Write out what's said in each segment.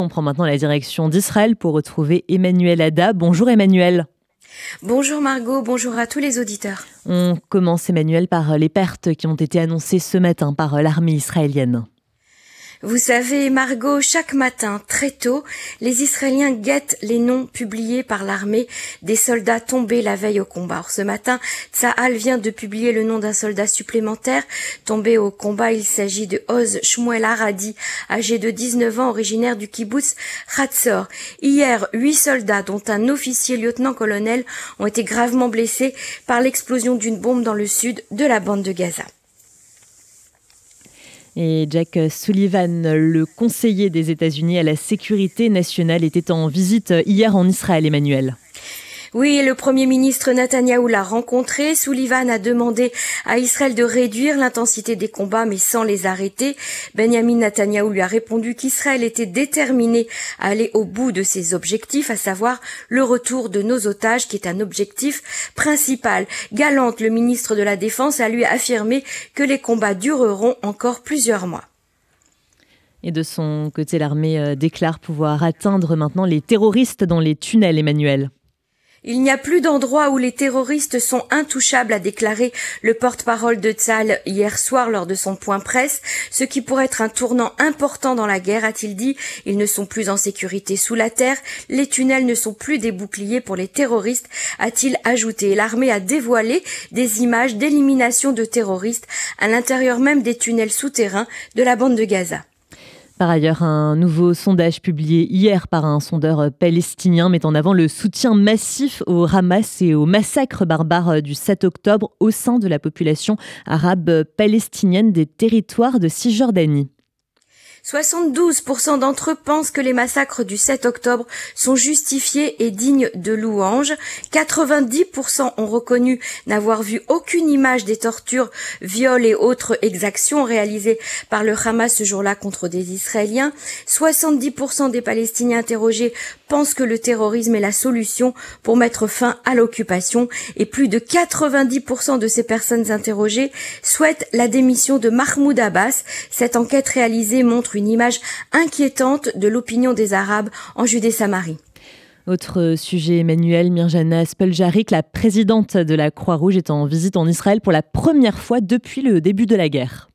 On prend maintenant la direction d'Israël pour retrouver Emmanuel Ada. Bonjour Emmanuel. Bonjour Margot, bonjour à tous les auditeurs. On commence Emmanuel par les pertes qui ont été annoncées ce matin par l'armée israélienne. Vous savez, Margot, chaque matin, très tôt, les Israéliens guettent les noms publiés par l'armée des soldats tombés la veille au combat. Or, ce matin, Tsahal vient de publier le nom d'un soldat supplémentaire tombé au combat. Il s'agit de Oz Shmuel Aradi, âgé de 19 ans, originaire du kibbutz Hatzor. Hier, huit soldats, dont un officier lieutenant-colonel, ont été gravement blessés par l'explosion d'une bombe dans le sud de la bande de Gaza. Et Jack Sullivan, le conseiller des États-Unis à la sécurité nationale, était en visite hier en Israël, Emmanuel. Oui, le Premier ministre Netanyahou l'a rencontré. Sullivan a demandé à Israël de réduire l'intensité des combats, mais sans les arrêter. Benjamin Netanyahou lui a répondu qu'Israël était déterminé à aller au bout de ses objectifs, à savoir le retour de nos otages, qui est un objectif principal. Galante, le ministre de la Défense, a lui affirmé que les combats dureront encore plusieurs mois. Et de son côté, l'armée euh, déclare pouvoir atteindre maintenant les terroristes dans les tunnels, Emmanuel. Il n'y a plus d'endroit où les terroristes sont intouchables, a déclaré le porte-parole de Tzal hier soir lors de son point presse, ce qui pourrait être un tournant important dans la guerre, a-t-il dit. Ils ne sont plus en sécurité sous la terre, les tunnels ne sont plus des boucliers pour les terroristes, a-t-il ajouté. L'armée a dévoilé des images d'élimination de terroristes à l'intérieur même des tunnels souterrains de la bande de Gaza. Par ailleurs, un nouveau sondage publié hier par un sondeur palestinien met en avant le soutien massif au Hamas et au massacre barbare du 7 octobre au sein de la population arabe palestinienne des territoires de Cisjordanie. 72% d'entre eux pensent que les massacres du 7 octobre sont justifiés et dignes de louange. 90% ont reconnu n'avoir vu aucune image des tortures, viols et autres exactions réalisées par le Hamas ce jour-là contre des Israéliens. 70% des Palestiniens interrogés pensent que le terrorisme est la solution pour mettre fin à l'occupation et plus de 90% de ces personnes interrogées souhaitent la démission de Mahmoud Abbas. Cette enquête réalisée montre une image inquiétante de l'opinion des Arabes en Judée-Samarie. Autre sujet, Emmanuel Mirjana Speljarik, la présidente de la Croix-Rouge, est en visite en Israël pour la première fois depuis le début de la guerre.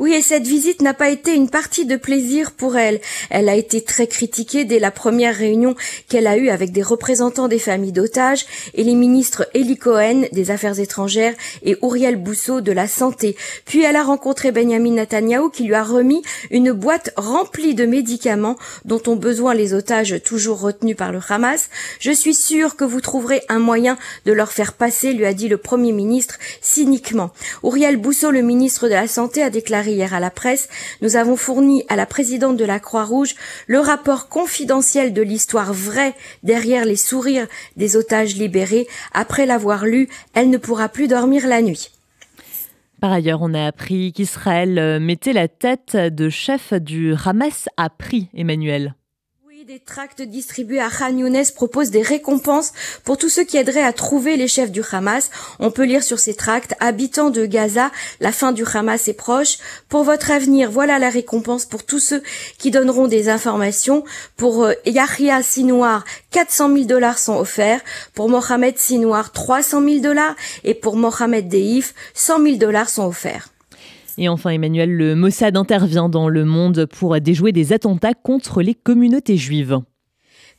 Oui, et cette visite n'a pas été une partie de plaisir pour elle. Elle a été très critiquée dès la première réunion qu'elle a eue avec des représentants des familles d'otages et les ministres Eli Cohen des Affaires étrangères et Uriel Bousseau de la Santé. Puis elle a rencontré Benjamin Netanyahu qui lui a remis une boîte remplie de médicaments dont ont besoin les otages toujours retenus par le Hamas. Je suis sûre que vous trouverez un moyen de leur faire passer, lui a dit le Premier ministre cyniquement. Uriel Bousseau, le ministre de la Santé, a déclaré hier à la presse, nous avons fourni à la présidente de la Croix-Rouge le rapport confidentiel de l'histoire vraie derrière les sourires des otages libérés. Après l'avoir lu, elle ne pourra plus dormir la nuit. Par ailleurs, on a appris qu'Israël euh, mettait la tête de chef du Hamas à prix, Emmanuel des tracts distribués à Khan Younes proposent des récompenses pour tous ceux qui aideraient à trouver les chefs du Hamas. On peut lire sur ces tracts Habitants de Gaza, la fin du Hamas est proche. Pour votre avenir, voilà la récompense pour tous ceux qui donneront des informations. Pour euh, Yahya Sinouar, 400 000 dollars sont offerts. Pour Mohamed Sinouar, 300 000 dollars. Et pour Mohamed Deif, 100 000 dollars sont offerts. Et enfin, Emmanuel, le Mossad intervient dans le monde pour déjouer des attentats contre les communautés juives.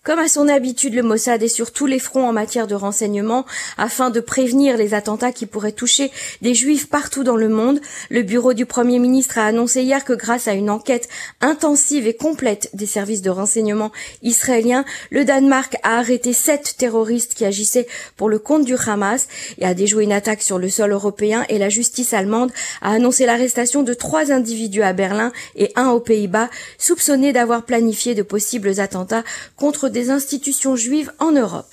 Comme à son habitude, le Mossad est sur tous les fronts en matière de renseignement afin de prévenir les attentats qui pourraient toucher des juifs partout dans le monde. Le bureau du Premier ministre a annoncé hier que grâce à une enquête intensive et complète des services de renseignement israéliens, le Danemark a arrêté sept terroristes qui agissaient pour le compte du Hamas et a déjoué une attaque sur le sol européen et la justice allemande a annoncé l'arrestation de trois individus à Berlin et un aux Pays-Bas soupçonnés d'avoir planifié de possibles attentats contre des institutions juives en Europe.